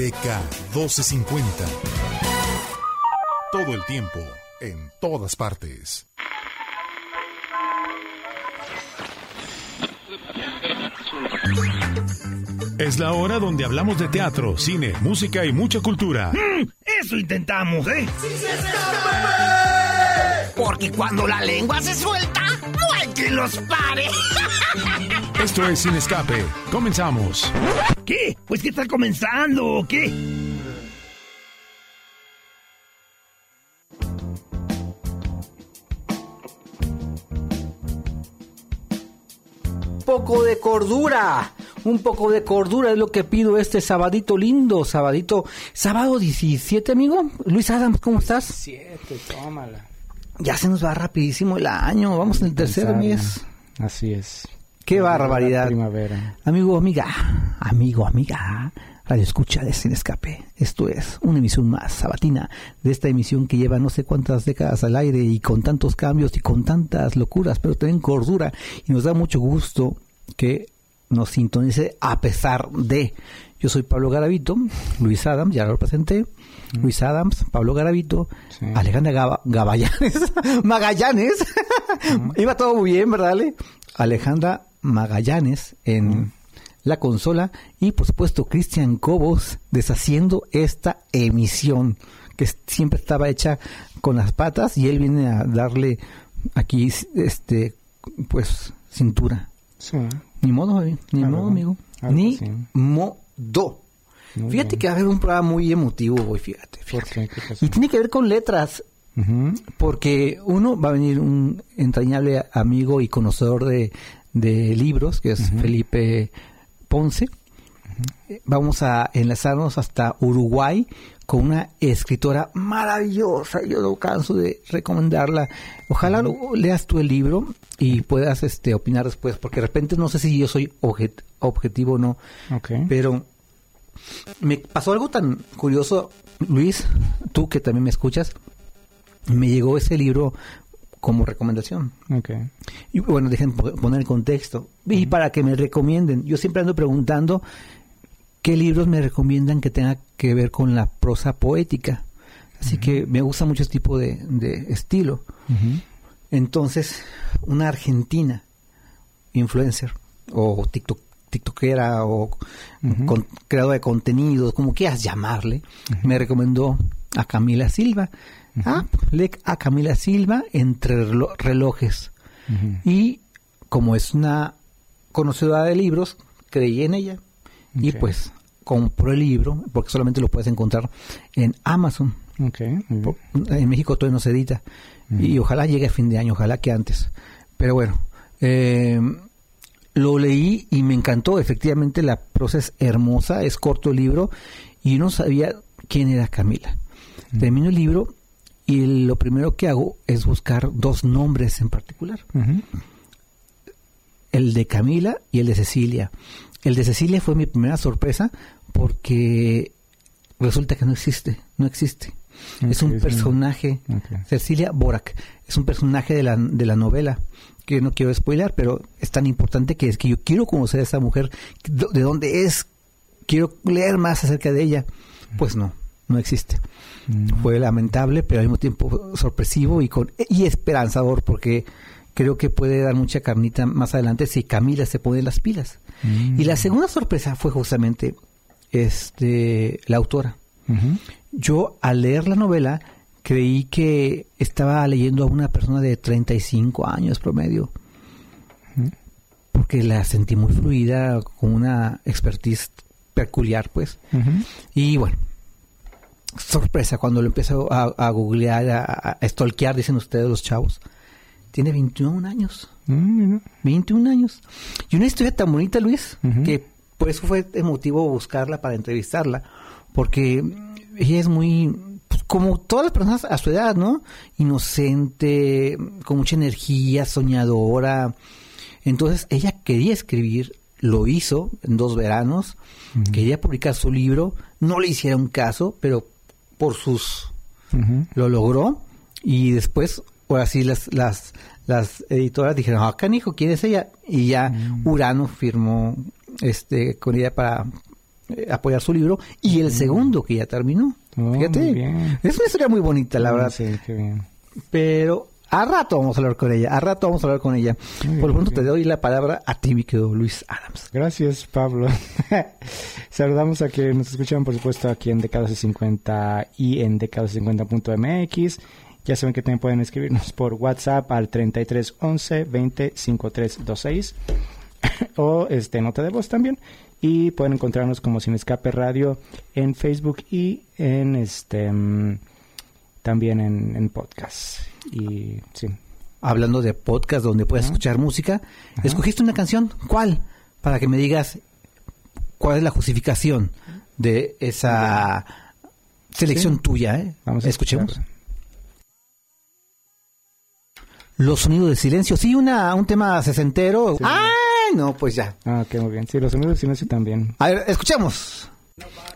DK 1250. Todo el tiempo, en todas partes. Es la hora donde hablamos de teatro, cine, música y mucha cultura. Mm, eso intentamos, ¿eh? Porque cuando la lengua se suelta, no hay quien los pare. Esto es Sin Escape. Comenzamos. ¿Qué? Pues que está comenzando, ¿o qué? poco de cordura. Un poco de cordura es lo que pido este sabadito lindo, sabadito, sábado 17, amigo. Luis Adams, ¿cómo estás? 7, tómala. Ya se nos va rapidísimo el año, vamos en el tercer mes. Así es. Qué barbaridad. Primavera. Amigo, amiga, amigo, amiga, Radio Escucha de Sin Escape. Esto es una emisión más sabatina de esta emisión que lleva no sé cuántas décadas al aire y con tantos cambios y con tantas locuras, pero también cordura. Y nos da mucho gusto que nos sintonice a pesar de. Yo soy Pablo Garavito, Luis Adams, ya lo presenté. Luis Adams, Pablo Garavito, Sí. Alejandra Gaba- Gaballanes, Magallanes. Iba todo muy bien, ¿verdad, Ale? Alejandra Magallanes en la consola y por supuesto Cristian Cobos deshaciendo esta emisión que siempre estaba hecha con las patas y él viene a darle aquí este pues cintura. Sí. Ni modo, ni modo, amigo. Ni modo. Muy Fíjate bien. que va a haber un programa muy emotivo hoy, fíjate, ¿Por fíjate. qué? ¿Qué pasó? Y tiene que ver con letras, porque uno va a venir un entrañable amigo y conocedor de, de libros, que es Felipe Ponce. Vamos a enlazarnos hasta Uruguay con una escritora maravillosa. Yo no canso de recomendarla. Ojalá leas tú el libro y puedas este, opinar después, porque de repente no sé si yo soy objet- objetivo o no, pero me pasó algo tan curioso, Luis, tú que también me escuchas, me llegó ese libro como recomendación. Ok. Y bueno, dejen po- poner el contexto. Y para que me recomienden, yo siempre ando preguntando qué libros me recomiendan que tenga que ver con la prosa poética. Así que me gusta mucho este tipo de, de estilo. Entonces, una argentina, influencer, o TikTok, TikTokera, o con- creadora de contenido, como quieras llamarle, me recomendó a Camila Silva. Ah, lee a Camila Silva entre relo- relojes. Y como es una conocedora de libros, creí en ella. Y pues compró el libro, porque solamente lo puedes encontrar en Amazon. En México todavía no se edita. Y ojalá llegue a fin de año, ojalá que antes. Pero bueno, eh, lo leí y me encantó. Efectivamente, la prosa es hermosa, es corto el libro y no sabía quién era Camila. Termino el libro y lo primero que hago es buscar dos nombres en particular. El de Camila y el de Cecilia. El de Cecilia fue mi primera sorpresa porque resulta que no existe, no existe. es un personaje. Cecilia Borak, es un personaje de la, de la novela que no quiero spoiler, pero es tan importante que es que yo quiero conocer a esa mujer, de dónde es, quiero leer más acerca de ella. Pues no, no existe. Mm. Fue lamentable, pero al mismo tiempo sorpresivo y, con, y esperanzador, porque creo que puede dar mucha carnita más adelante si Camila se pone las pilas. Mm. Y la segunda sorpresa fue justamente este, la autora. Yo al leer la novela creí que estaba leyendo a una persona de 35 años promedio. Porque la sentí muy fluida, con una expertise peculiar, pues. Y bueno, sorpresa cuando lo empiezo a, a googlear, a, a stalkear, dicen ustedes los chavos. Tiene 21 años. Mm, mira. 21 años. Y una historia tan bonita, Luis, que por eso fue emotivo buscarla para entrevistarla. Porque ella es muy, pues, como todas las personas a su edad, ¿no? Inocente, con mucha energía, soñadora. Entonces ella quería escribir, lo hizo en dos veranos, quería publicar su libro, no le hicieron caso, pero por sus lo logró y después ahora sí las las las editoras dijeron ah canijo quién es ella y ya Urano firmó este con ella para eh, apoyar su libro y el segundo que ya terminó. Oh, Fíjate, es una historia muy bonita, la Ah, verdad. Sí, qué bien. Pero a rato vamos a hablar con ella, a rato vamos a hablar con ella. Muy Por lo pronto te doy la palabra a ti, mi querido Luis Adams. Gracias, Pablo. Saludamos a quienes nos escuchan, por supuesto, aquí en D1250 y en D1250.mx. Ya saben que también pueden escribirnos por WhatsApp al 3311 20 5326 o este nota de voz también. Y pueden encontrarnos como Sin Escape Radio en Facebook y en este mm, también en, en podcast. Y sí. Hablando de podcast donde puedes escuchar música, escogiste una canción. ¿Cuál? Para que me digas cuál es la justificación de esa selección Sí. tuya. ¿eh? Vamos a Escuchemos. Los sonidos del silencio. Sí, una, un tema sesentero. Sí. ¡Ay! No, pues ya. Ah, ok, muy bien. Sí, los sonidos del silencio también. A ver, escuchemos.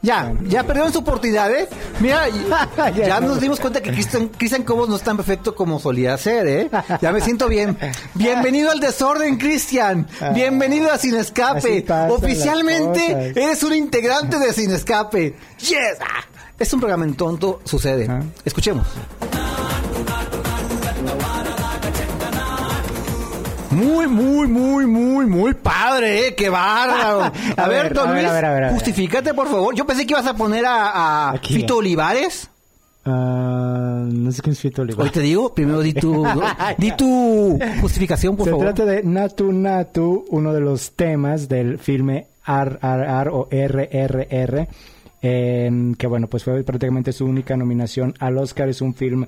Ya, ya perdieron su oportunidad, ¿eh? Mira, ya, ya nos dimos cuenta que Cristian, Cristian Cobos no es tan perfecto como solía ser, ¿eh? Ya me siento bien. Bienvenido al desorden, Cristian. Bienvenido a Sin Escape. Oficialmente eres un integrante de Sin Escape. ¡Yes! Ah, Es un programa en tonto, sucede. Escuchemos. Muy, muy, muy, muy, muy padre, ¿eh? ¡Qué bárbaro! A, A ver, ver, don a Luis, ver, a ver, a ver. justifícate, por favor. Yo pensé que ibas a poner a, a. Fito Olivares. Ah, no sé quién es Fito Oliva. Hoy te digo, primero di tu, di tu justificación, por Se favor. trata de Natu Natu, uno de los temas del filme RRR o RRR, que bueno, pues fue prácticamente su única nominación al Oscar. Es un film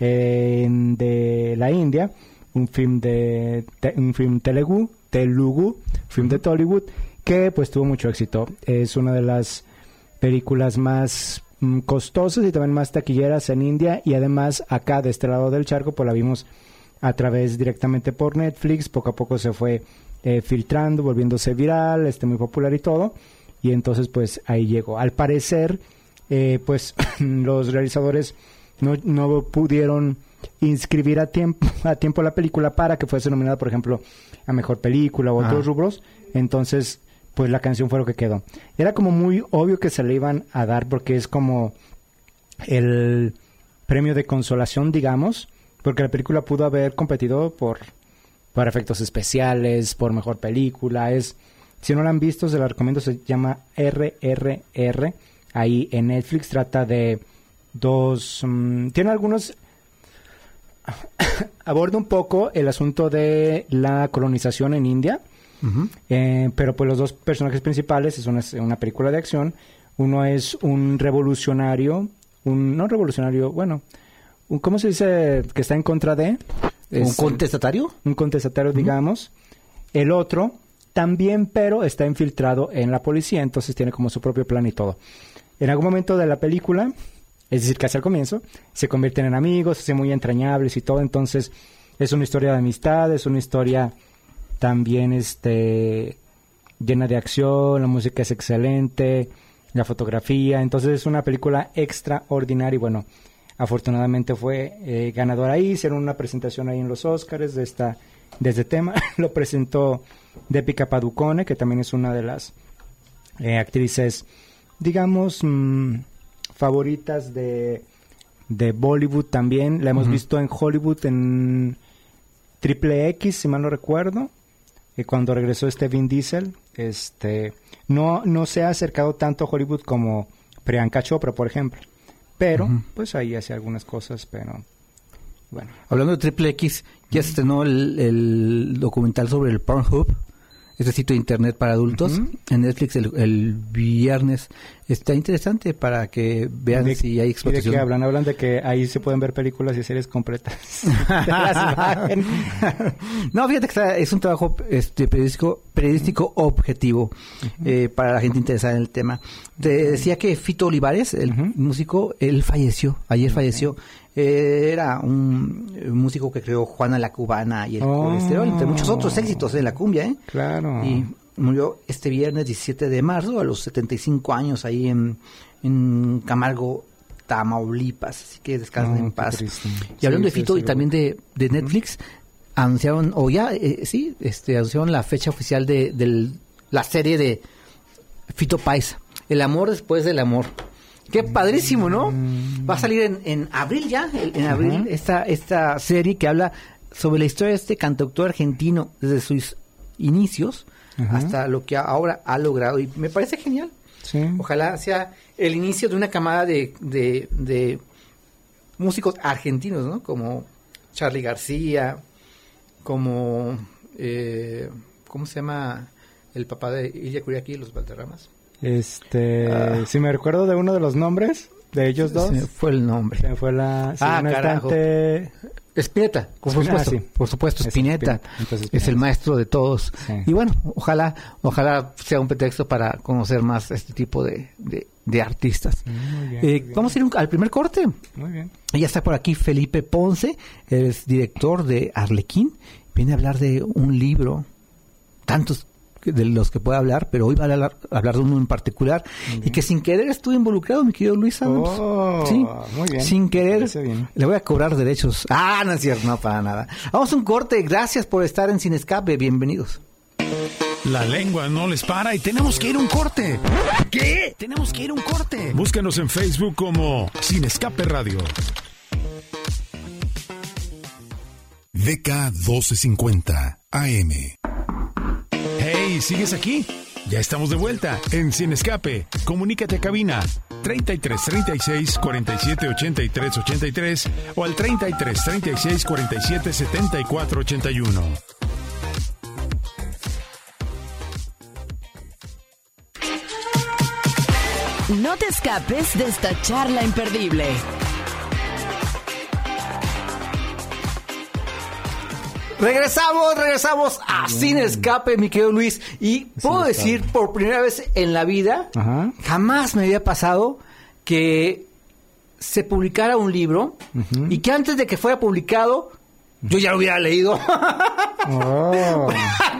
em, de la India, un film de te- un film telugu, telugu, film de Tollywood, que pues tuvo mucho éxito. Es una de las películas más mm, costosas y también más taquilleras en India y además acá de este lado del charco pues la vimos a través directamente por Netflix, poco a poco se fue eh, filtrando, volviéndose viral, este muy popular y todo y entonces pues ahí llegó. Al parecer eh, pues los realizadores no, no pudieron inscribir a tiempo a tiempo la película para que fuese nominada por ejemplo a mejor película o otros Ah. rubros. Entonces pues la canción fue lo que quedó. Era como muy obvio que se le iban a dar porque es como el premio de consolación digamos porque la película pudo haber competido por por efectos especiales por mejor película. Es si no la han visto se la recomiendo. Se llama RRR ahí en Netflix trata de dos mm, tiene algunos aborda un poco el asunto de la colonización en India eh, pero pues los dos personajes principales es una, una película de acción. Uno es un revolucionario, un no revolucionario, bueno, un, ¿cómo se dice? Que está en contra de ¿Un Es- contestatario? un contestatario, digamos. El otro también, pero está infiltrado en la policía, entonces tiene como su propio plan y todo. En algún momento de la película, es decir, casi al comienzo, se convierten en amigos, se hacen muy entrañables y todo, entonces es una historia de amistad, es una historia también este llena de acción, la música es excelente, la fotografía, entonces es una película extraordinaria y bueno, afortunadamente fue eh, ganadora ahí, hicieron una presentación ahí en los Oscars de esta de este tema, lo presentó Deepika Padukone, que también es una de las eh, actrices, digamos, mm, favoritas de, de Bollywood también, la hemos visto en Hollywood en Triple X, si mal no recuerdo, y cuando regresó este Vin Diesel, este, no, no se ha acercado tanto a Hollywood como Priyanka Chopra, por ejemplo. Pero, pues ahí hace algunas cosas, pero bueno. Hablando de Triple X, ya estrenó el, el documental sobre el Pornhub, este sitio de internet para adultos, en Netflix el, el viernes. Está interesante para que vean ¿De- si hay ¿Y de explotación. qué hablan? Hablan de que ahí se pueden ver películas y series completas. no, fíjate que está- es un trabajo este, periodístico, periodístico objetivo eh, para la gente interesada en el tema. Te decía que Fito Olivares, el músico, él falleció, ayer falleció. Eh, era un eh, músico que creó Juana la Cubana y el Oh. colesterol, entre muchos otros éxitos en la cumbia, ¿eh? Claro. Y murió este viernes 17 de marzo a los 75 años ahí en, en Camargo, Tamaulipas. Así que descansen en Oh, qué paz. triste. Y hablando Sí, de Fito sí, y también de, de Netflix, anunciaron, o ya, eh, sí, este, anunciaron la fecha oficial de, la serie de Fito Pais. El amor después del amor. Qué padrísimo, ¿no? Va a salir en, en abril ya, en abril, esta, esta serie que habla sobre la historia de este cantautor argentino desde sus inicios hasta lo que ahora ha logrado. Y me parece genial. Ojalá sea el inicio de una camada de, de, músicos argentinos, ¿no? Como Charlie García, como... Eh, ¿Cómo se llama el papá de Ilya Kuriaki y los Valderramas? Este, ah. si me recuerdo de uno de los nombres de ellos dos. fue el nombre. Se fue la. ah, carajo. Spinetta, por supuesto, por supuesto, Spinetta, es el maestro de todos. Y bueno, ojalá, ojalá sea un pretexto para conocer más este tipo de, de, artistas. Eh, vamos a ir al primer corte. Muy bien. Ya está por aquí Felipe Ponce, es director de Arlequín. Viene a hablar de un libro, tantos de los que pueda hablar, pero hoy va a hablar, de uno en particular y que sin querer estuve involucrado, mi querido Luis oh, sí, muy bien. Sin querer le voy a cobrar derechos. Ah, no es cierto, no para nada. Vamos a un corte. Gracias por estar en Sin Escape. Bienvenidos. La lengua no les para y tenemos que ir a un corte. ¿Qué? Tenemos que ir a un corte. Búscanos en Facebook como Sin Escape Radio. DK 1250 AM. ¿Sigues aquí? Ya estamos de vuelta en Sin Escape. Comunícate a cabina 33 36 47 83 83 o al 33 36 47 74 81. No te escapes de esta charla imperdible. Regresamos, regresamos a Sin Escape, mi querido Luis. Y puedo decir, por primera vez en la vida, jamás me había pasado que se publicara un libro y que antes de que fuera publicado yo ya lo hubiera leído. Oh,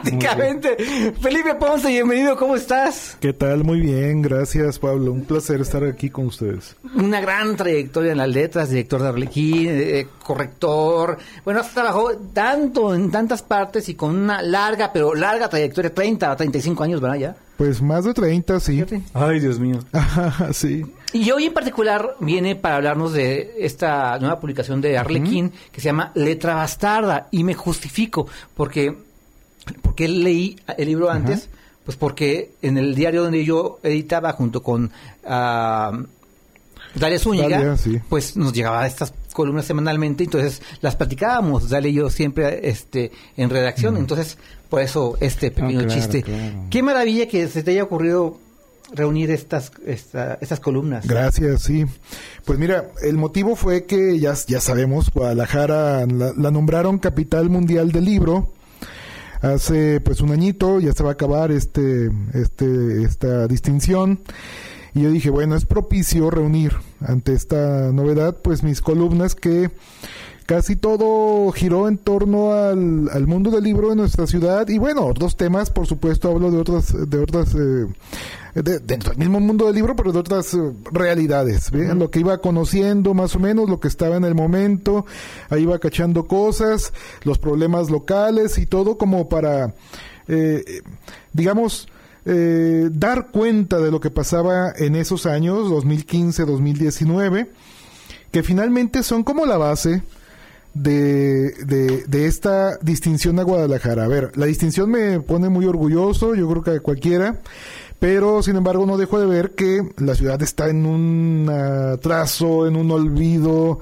Prácticamente. Felipe Ponce, bienvenido, ¿cómo estás? ¿Qué tal? Muy bien, gracias Pablo. Un placer estar aquí con ustedes. Una gran trayectoria en las letras, director de Arlequín, eh, corrector. Bueno, has trabajado tanto en tantas partes y con una larga, pero larga trayectoria, 30 a 35 años, ¿verdad? Ya. Pues más de 30, sí. Ay, Dios mío. sí. Y hoy en particular viene para hablarnos de esta nueva publicación de Arlequín que se llama Letra Bastarda. Y me justifico, porque, porque leí el libro antes, pues porque en el diario donde yo editaba junto con uh, Dalia Zúñiga, pues nos llegaba estas columnas semanalmente, entonces las platicábamos, Dalia y yo siempre este, en redacción, entonces por eso este pequeño chiste. Qué maravilla que se te haya ocurrido reunir estas, estas columnas. Gracias, sí. Pues mira, el motivo fue que ya, ya sabemos, Guadalajara la, nombraron capital mundial del libro hace pues un añito, ya se va a acabar este, este, esta distinción. Y yo dije, bueno, es propicio reunir ante esta novedad, pues mis columnas que casi todo giró en torno al, al, mundo del libro de nuestra ciudad. Y bueno, otros temas, por supuesto, hablo de otras, de otras, eh, dentro del mismo mundo del libro, pero de otras eh, realidades, lo que iba conociendo más o menos, lo que estaba en el momento, ahí iba cachando cosas, los problemas locales y todo como para, eh, digamos, eh, dar cuenta de lo que pasaba en esos años, 2015, 2019, que finalmente son como la base de, de, esta distinción a Guadalajara. A ver, la distinción me pone muy orgulloso, yo creo que cualquiera, pero sin embargo no dejo de ver que la ciudad está en un atraso, en un olvido,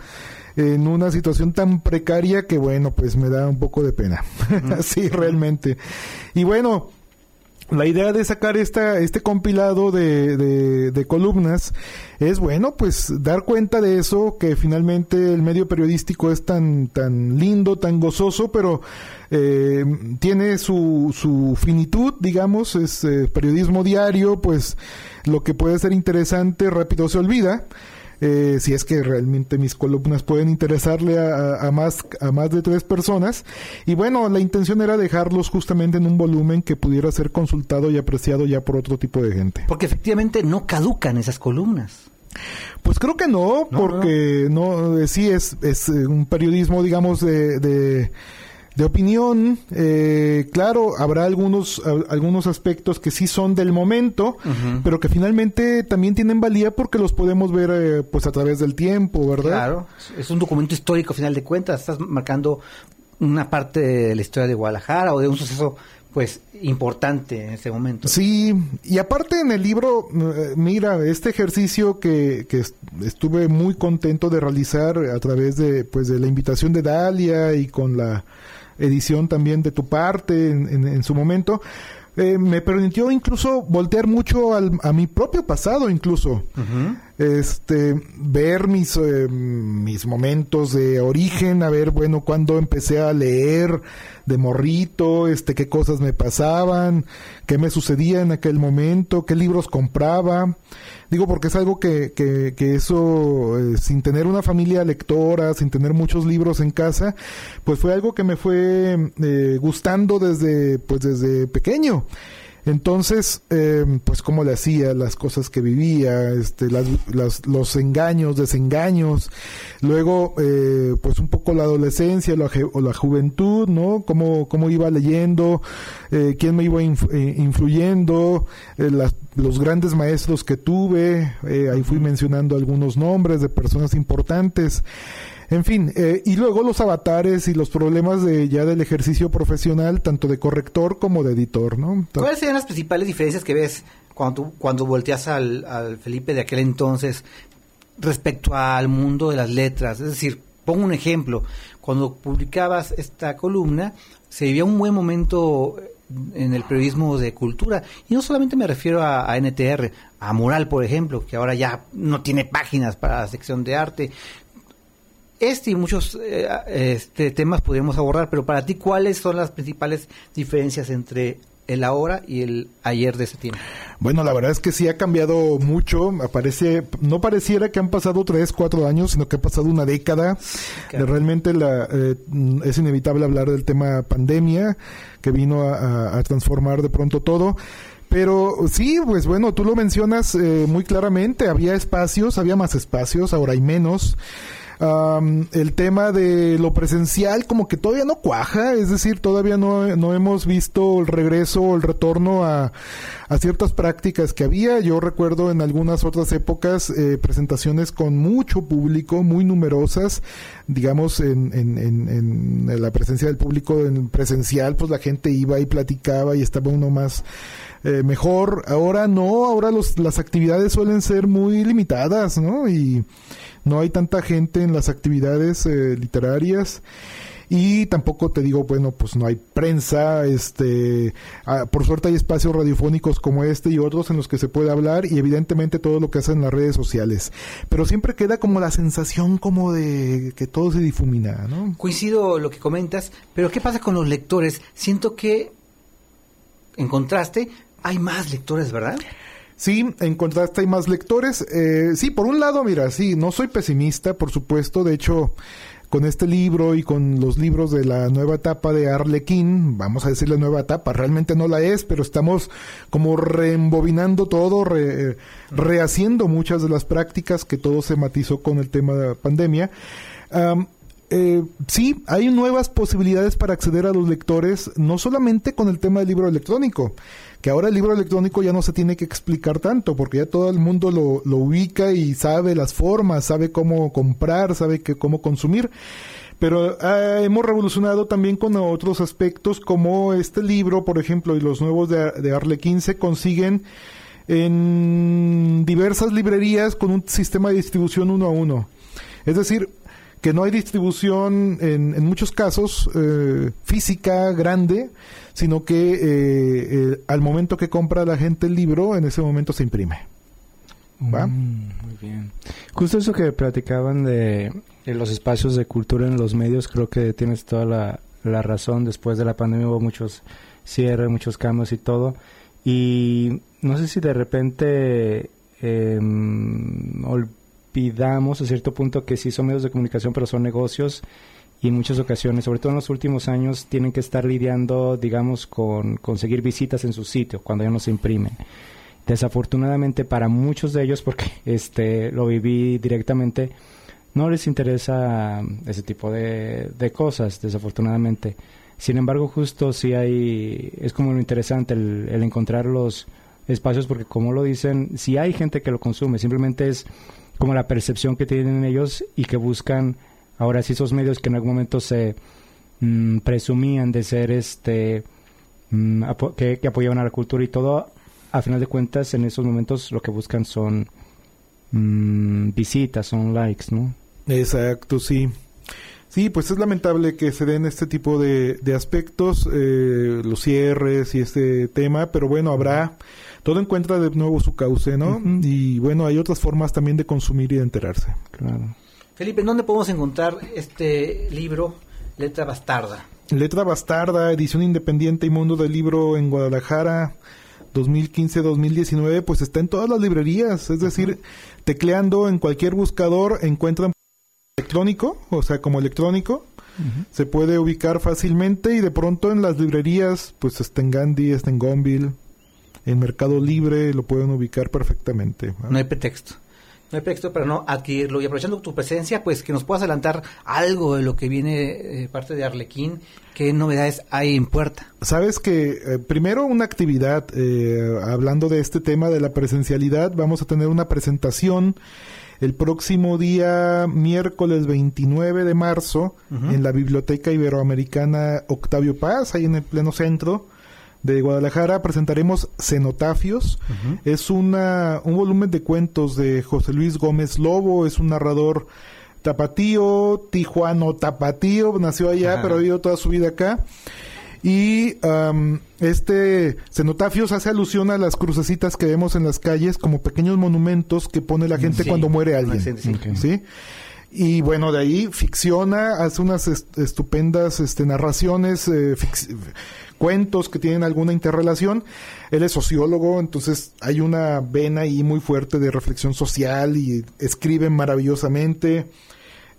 en una situación tan precaria que bueno, pues me da un poco de pena. sí, realmente. Y bueno, la idea de sacar esta, este compilado de, de, columnas es, bueno, pues dar cuenta de eso, que finalmente el medio periodístico es tan, tan lindo, tan gozoso, pero eh, tiene su, su finitud, digamos, es eh, periodismo diario, pues lo que puede ser interesante rápido se olvida. Eh, si es que realmente mis columnas pueden interesarle a, más, a más de tres personas. Y bueno, la intención era dejarlos justamente en un volumen que pudiera ser consultado y apreciado ya por otro tipo de gente. Porque efectivamente no caducan esas columnas. Pues creo que no, porque no, eh, sí es, es eh, un periodismo, digamos, de, de opinión. Eh, claro, habrá algunos, algunos aspectos que sí son del momento, pero que finalmente también tienen valía porque los podemos ver eh, pues a través del tiempo, ¿verdad? Claro, es un documento histórico, a final de cuentas. Estás marcando una parte de la historia de Guadalajara o de un suceso pues importante en ese momento. Sí, y aparte en el libro, eh, mira, este ejercicio que, que estuve muy contento de realizar a través de pues de la invitación de Dalia y con la edición también de tu parte en, su momento, eh, me permitió incluso voltear mucho al, a mi propio pasado incluso este ver mis eh, mis momentos de origen a ver bueno cuando empecé a leer de morrito este qué cosas me pasaban qué me sucedía en aquel momento qué libros compraba Digo porque es algo que, que, que eso, eh, sin tener una familia lectora, sin tener muchos libros en casa, pues fue algo que me fue eh, gustando desde, pues desde pequeño. Entonces, eh, pues cómo le hacía, las cosas que vivía, este, las, los engaños, desengaños, luego, eh, pues un poco la adolescencia o la juventud, ¿no? Cómo, cómo iba leyendo, eh, quién me iba influyendo, los grandes maestros que tuve, ahí fui mencionando algunos nombres de personas importantes. En fin, eh, y luego los avatares y los problemas de ya del ejercicio profesional, tanto de corrector como de editor, ¿no? ¿Cuáles serían las principales diferencias que ves cuando, cuando volteas al, al Felipe de aquel entonces respecto al mundo de las letras? Es decir, pongo un ejemplo, cuando publicabas esta columna, se vivía un buen momento en el periodismo de cultura. Y no solamente me refiero a, a, NTR, a Moral, por ejemplo, que ahora ya no tiene páginas para la sección de arte, este y muchos eh, este, temas podríamos abordar, pero para ti, ¿cuáles son las principales diferencias entre el ahora y el ayer de ese tiempo? Bueno, la verdad es que sí ha cambiado mucho. Aparece, no pareciera que han pasado tres, cuatro años, sino que ha pasado una década. Realmente la, eh, es inevitable hablar del tema pandemia, que vino a, transformar de pronto todo. Pero sí, pues bueno, tú lo mencionas eh, muy claramente. Había espacios, había más espacios, ahora hay menos el tema de lo presencial como que todavía no cuaja, es decir, todavía no, no hemos visto el regreso o el retorno a, a, ciertas prácticas que había. Yo recuerdo en algunas otras épocas eh, presentaciones con mucho público, muy numerosas, digamos, en, en, en, en, la presencia del público en presencial, pues la gente iba y platicaba y estaba uno más eh, mejor. Ahora no, ahora los, las actividades suelen ser muy limitadas, ¿no? Y no hay tanta gente en las actividades eh, literarias y tampoco te digo, bueno, pues no hay prensa, este, ah, por suerte hay espacios radiofónicos como este y otros en los que se puede hablar y evidentemente todo lo que hacen las redes sociales, pero siempre queda como la sensación como de que todo se difumina. Coincido lo que comentas, pero ¿qué pasa con los lectores? Siento que, en contraste, hay más lectores, ¿verdad? Sí, en contraste hay más lectores. Eh, sí, por un lado, mira, sí, no soy pesimista, por supuesto. De hecho, con este libro y con los libros de la nueva etapa de Arlequín, vamos a decir la nueva etapa, realmente no la es, pero estamos como reembobinando todo, rehaciendo muchas de las prácticas que todo se matizó con el tema de la pandemia. Eh, sí, hay nuevas posibilidades para acceder a los lectores, no solamente con el tema del libro electrónico, que ahora el libro electrónico ya no se tiene que explicar tanto, porque ya todo el mundo lo, ubica y sabe las formas, sabe cómo comprar, sabe cómo consumir. Pero ah, hemos revolucionado también con otros aspectos, como este libro, por ejemplo, y los nuevos de, de Arlequín se consiguen en diversas librerías con un sistema de distribución uno a uno. Es decir, que no hay distribución en, en muchos casos eh, física grande, sino que eh, eh, al momento que compra la gente el libro, en ese momento se imprime. ¿Va? Mm, muy bien. Justo eso que platicaban de, los espacios de cultura en los medios, creo que tienes toda la, la razón. Después de la pandemia hubo muchos cierres, muchos cambios y todo. Y no sé si de repente eh, pidamos a cierto punto que sí son medios de comunicación, pero son negocios y en muchas ocasiones, sobre todo en los últimos años, tienen que estar lidiando, digamos, con conseguir visitas en su sitio cuando ya no se imprimen. Desafortunadamente para muchos de ellos, porque este lo viví directamente, no les interesa ese tipo de, cosas, desafortunadamente. Sin embargo, justo sí hay, es como lo interesante el, el encontrar los espacios porque como lo dicen, si hay gente que lo consume, simplemente es como la percepción que tienen ellos y que buscan ahora sí esos medios que en algún momento se mm, presumían de ser este mm, que, que apoyaban a la cultura y todo, a final de cuentas en esos momentos lo que buscan son mm, visitas, son likes, ¿no? Exacto, sí. Sí, pues es lamentable que se den este tipo de, de aspectos, eh, los cierres y este tema, pero bueno, habrá, todo encuentra de nuevo su cauce, ¿no? Y bueno, hay otras formas también de consumir y de enterarse. Claro. Felipe, ¿en dónde podemos encontrar este libro, Letra Bastarda? Letra Bastarda, edición independiente y mundo del libro en Guadalajara 2015-2019, pues está en todas las librerías, es decir, tecleando en cualquier buscador encuentran electrónico, o sea, como electrónico, se puede ubicar fácilmente y de pronto en las librerías, pues está en Gandhi, está en Gonville, en Mercado Libre lo pueden ubicar perfectamente. ¿no? No hay pretexto. No hay pretexto para no adquirirlo. Y aprovechando tu presencia, pues que nos puedas adelantar algo de lo que viene eh, parte de Arlequín. ¿Qué novedades hay en puerta? Sabes que eh, primero una actividad, eh, hablando de este tema de la presencialidad, vamos a tener una presentación el próximo día miércoles 29 de marzo en la Biblioteca Iberoamericana Octavio Paz, ahí en el pleno centro de Guadalajara. Presentaremos Cenotafios. Es una, un volumen de cuentos de José Luis Gómez Lobo, es un narrador tapatío, tijuano tapatío, nació allá, Ajá. pero ha vivido toda su vida acá. Y este cenotafios hace alusión a las crucecitas que vemos en las calles como pequeños monumentos que pone la gente Sí, cuando muere alguien. sí. ¿sí? Y bueno, de ahí ficciona, hace unas est- estupendas este, narraciones, eh, cuentos que tienen alguna interrelación. Él es sociólogo, entonces hay una vena ahí muy fuerte de reflexión social y escribe maravillosamente.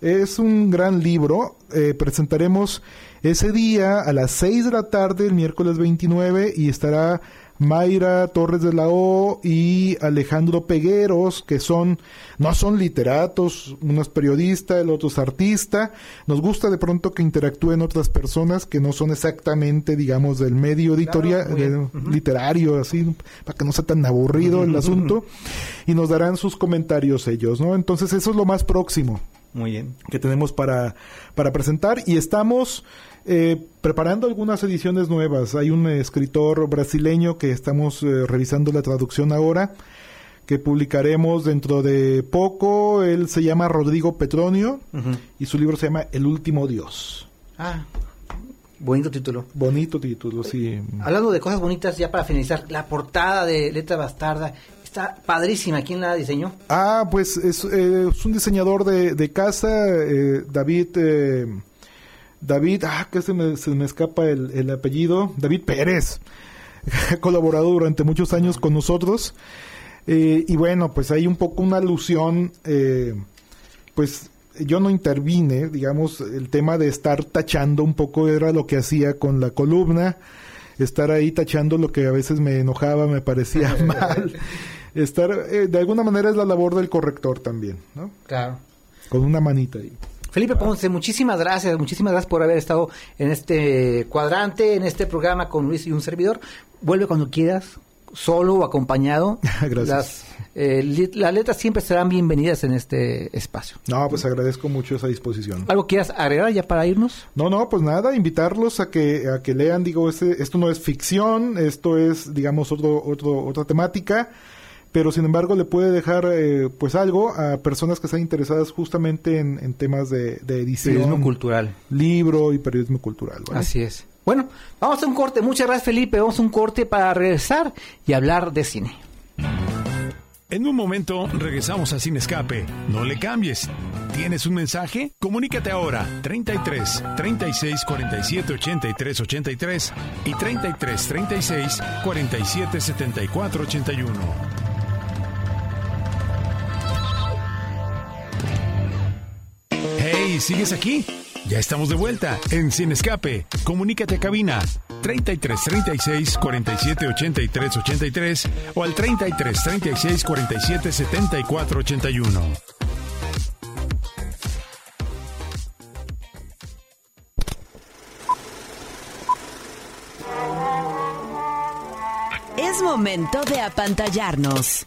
Es un gran libro. eh, presentaremos ese día a las 6 de la tarde, el miércoles 29, y estará Mayra Torres de la O y Alejandro Pegueros, que son, no son literatos, uno es periodista, el otro es artista. Nos gusta de pronto que interactúen otras personas que no son exactamente, digamos, del medio editorial, literario, así, para que no sea tan aburrido el asunto, y nos darán sus comentarios ellos, ¿no? Entonces eso es lo más próximo Muy bien. que tenemos para, para presentar y estamos eh, preparando algunas ediciones nuevas. Hay un escritor brasileño que estamos eh, revisando la traducción ahora, que publicaremos dentro de poco. Él se llama Rodrigo Petronio y su libro se llama El último Dios. Ah, bonito título. Bonito título, sí. Hablando de cosas bonitas, ya para finalizar, la portada de Letra Bastarda está padrísima. ¿Quién la diseñó? Ah, pues es, eh, es un diseñador de, de casa, eh, David, eh, David, ah, que se me, se me escapa el, el apellido, David Pérez, colaborado durante muchos años con nosotros, eh, y bueno, pues hay un poco una alusión, eh, pues yo no intervine, digamos, el tema de estar tachando un poco era lo que hacía con la columna, estar ahí tachando lo que a veces me enojaba, me parecía mal. Estar, eh, de alguna manera es la labor del corrector también, ¿no? Claro. Con una manita ahí. Felipe Ponce, muchísimas gracias, muchísimas gracias por haber estado en este cuadrante, en este programa con Luis y un servidor. Vuelve cuando quieras, solo o acompañado. Gracias. Las, eh, las letras siempre serán bienvenidas en este espacio. No, pues agradezco mucho esa disposición. ¿Algo quieras agregar ya para irnos? No, no, pues nada, invitarlos a que a que lean, digo, este, esto no es ficción, esto es, digamos, otro, otro, otra temática, pero sin embargo le puede dejar, eh, pues algo a personas que están interesadas justamente en, en temas de, de edición, Periodismo cultural. libro y periodismo cultural. ¿vale? Así es. Bueno, vamos a un corte. Muchas gracias, Felipe. Vamos a un corte para regresar y hablar de cine. En un momento regresamos a Sin Escape. No le cambies. ¿Tienes un mensaje? Comunícate ahora 33 36 47 83 83 y 33 36 47 74 81. Sigues aquí, ya estamos de vuelta en Sin Escape. Comunícate a cabina 33 36 47 83 83 o al 33 36 47 74 81. Es momento de apantallarnos.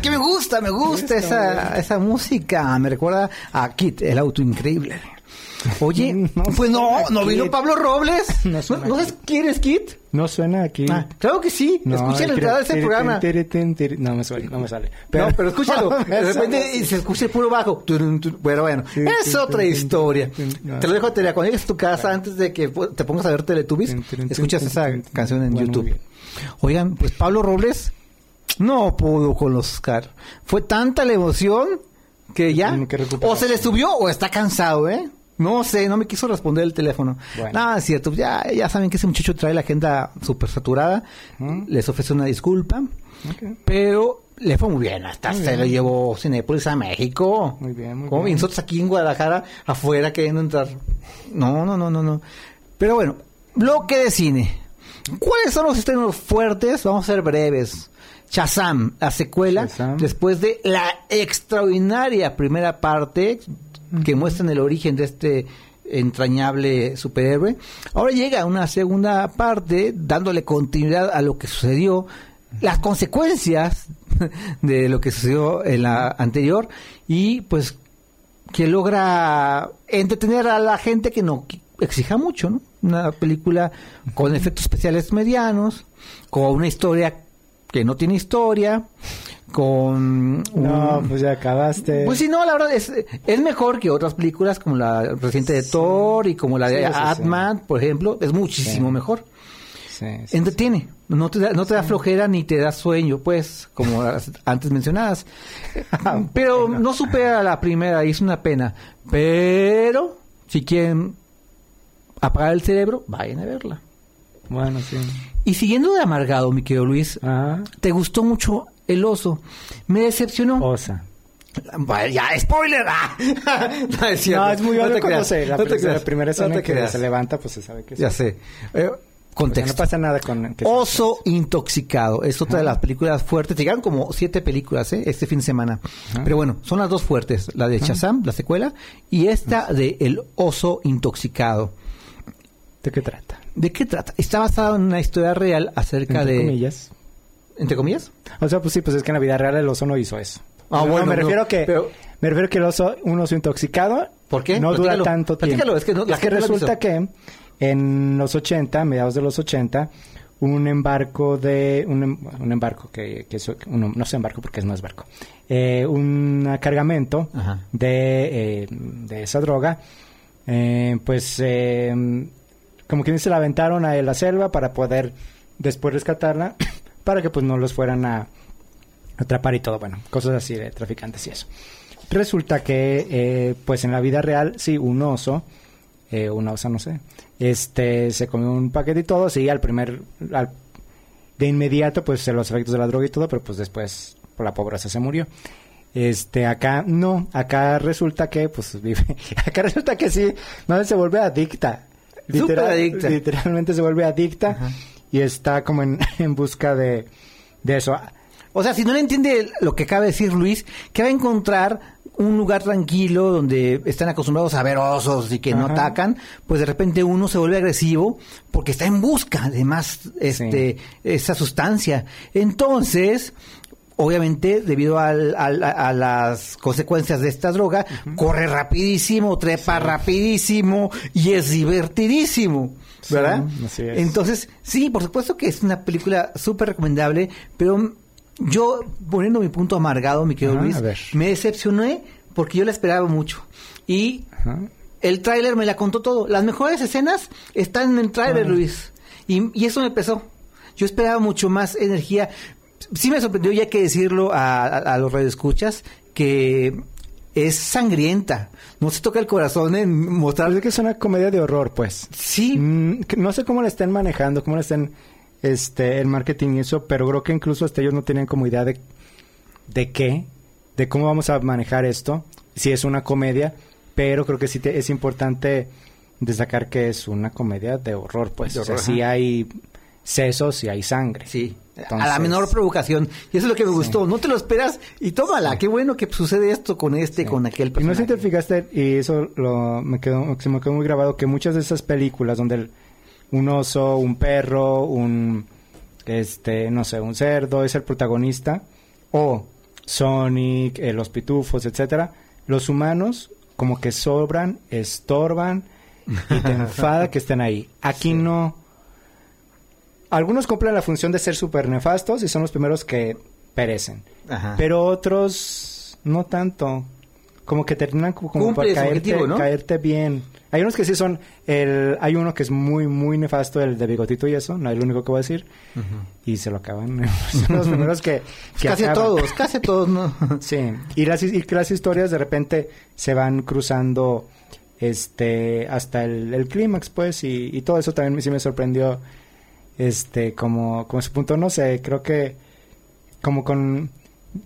Es que me gusta, me gusta esa, esa música. Me recuerda a Kit, el auto increíble. Oye, No pues no, no vino. Pablo Robles. No ¿No, suena ¿no sabes quién es Kit? No suena aquí. Ah, claro que sí. No, Escucha la entrada de ese programa. No me suena, no me sale. no, pero escúchalo. De repente y se escucha el puro bajo. Bueno, bueno. Es otra historia. Te lo dejo a tarea. Cuando llegues a tu casa, antes de que te pongas a ver Teletubbies, escuchas esa canción en YouTube. Oigan, pues Pablo Robles no pudo con los Oscar. Fue tanta la emoción que ya. que o se le subió o está cansado, ¿eh? No sé, no me quiso responder el teléfono. Bueno. Nada, es cierto. Ya, ya saben que ese muchacho trae la agenda súper saturada. Ujú. Les ofrece una disculpa. Pero le fue muy bien. Hasta Muy se bien. lo llevó Cinepolis a México. Muy bien, muy Como bien. nosotros aquí en Guadalajara, afuera, queriendo entrar. No, no, no, no, no. Pero bueno, bloque de cine. ¿Cuáles son los estrenos fuertes? Vamos a ser breves. Shazam, la secuela, Shazam. después de la extraordinaria primera parte que muestra el origen de este entrañable superhéroe. Ahora llega una segunda parte dándole continuidad a lo que sucedió, las consecuencias de lo que sucedió en la anterior y pues que logra entretener a la gente que no exija mucho, ¿no? Una película con efectos especiales medianos, con una historia que no tiene historia, con No, un- pues ya acabaste. pues sí, no, la verdad es, es mejor que otras películas como la reciente de Thor y como la de Sí. Ant-Man, por ejemplo, es muchísimo Sí. mejor. Entretiene, no te da, no te da flojera ni te da sueño, pues, como las antes mencionadas. Pero no supera la primera y es una pena. Pero, si quieren apagar el cerebro, vayan a verla. Bueno, sí. Y siguiendo de amargado, mi querido Luis, Ah, ¿te gustó mucho el oso? Me decepcionó. osa. Vaya, ya, spoiler. Ah. no, es cierto. No, es muy No obvio te cuando se, la, no te primera no escena que se levanta, pues se sabe que Ya es- sé. Eh, O sea, contexto. no pasa nada con... Oso intoxicado. Es otra de las películas fuertes. Llegaron como siete películas ¿eh? este fin de semana. Pero bueno, son las dos fuertes. La de Shazam, la secuela, y esta de El oso intoxicado. ¿De qué trata? ¿De qué trata? Está basada en una historia real acerca Entre de... comillas. ¿Entre comillas? O sea, pues sí, pues es que en la vida real el oso no hizo eso. Ah, No, bueno, me no, refiero que pero- me refiero que el oso, un oso intoxicado, ¿Por qué? No dura tanto tiempo. es que no- la es que no resulta que en los 80, mediados de los 80, un embarco de un, em- un embarco que, que es- un- no sé embarco porque no es barco, eh, un cargamento Ajá. de, eh, de esa droga, eh, pues eh, como quien dice la aventaron a la selva para poder después rescatarla para que pues no los fueran a atrapar y todo, bueno, cosas así de traficantes y eso. Resulta que, eh, pues en la vida real, sí, un oso, eh, una osa, no sé, este, se comió un paquete y todo, sí, al primer, al- de inmediato, pues los efectos de la droga y todo, pero pues después, por la pobreza se murió. Este, acá no, acá resulta que, pues vive, acá resulta que sí, no se vuelve adicta. Súper adicta. Literalmente se vuelve adicta y está como en, en busca de, de eso. O sea, si no le entiende lo que acaba de decir Luis, que va a encontrar un lugar tranquilo donde están acostumbrados a ver osos y que no atacan, pues de repente uno se vuelve agresivo porque está en busca de más este esa sustancia. Entonces, obviamente, debido al- al- a, las consecuencias de esta droga, corre rapidísimo, trepa rapidísimo y es divertidísimo, ¿verdad? Sí, así es. Entonces, sí, por supuesto que es una película súper recomendable, pero yo, poniendo mi punto amargado, mi querido Luis, me decepcioné porque yo la esperaba mucho. Y el tráiler me la contó todo. Las mejores escenas están en el tráiler. Luis. Y, y eso me pesó. Yo esperaba mucho más energía. Sí me sorprendió, ya que decirlo a, a, a los radioescuchas, que es sangrienta. No se toca el corazón en mostrar... Parece que es una comedia de horror, pues. Sí, Mm, no sé cómo la estén manejando, cómo la estén este el marketing y eso, pero creo que incluso hasta ellos no tienen como idea de de qué, de cómo vamos a manejar esto, si es una comedia, pero creo que sí te- es importante destacar que es una comedia de horror, pues, De o sea, sí hay sesos y hay sangre. Sí. A la menor provocación. Y eso es lo que me gustó. No te lo esperas y tómala. Qué bueno que sucede esto con este, con aquel Y no sé personaje. si te fijaste, y eso lo, me quedó, se me quedó muy grabado, que muchas de esas películas donde el- un oso, un perro, un, este, no sé, un cerdo es el protagonista, o Sonic, eh, los pitufos, etcétera, los humanos como que sobran, estorban y te enfada que estén ahí. Aquí no. Algunos cumplen la función de ser súper nefastos y son los primeros que perecen. Ajá. Pero otros no tanto. Como que terminan como, su caerte, objetivo, ¿no? caerte bien. Hay unos que sí son el hay uno que es muy muy nefasto el de bigotito y eso, no es lo único que voy a decir. Y se lo acaban. son los primeros que, que casi acaban. todos, casi todos, ¿no? Sí, y las, y que las historias de repente se van cruzando este hasta el, el clímax, pues, y, y todo eso también sí me sorprendió, este, como, como ese punto, no sé, creo que, como con,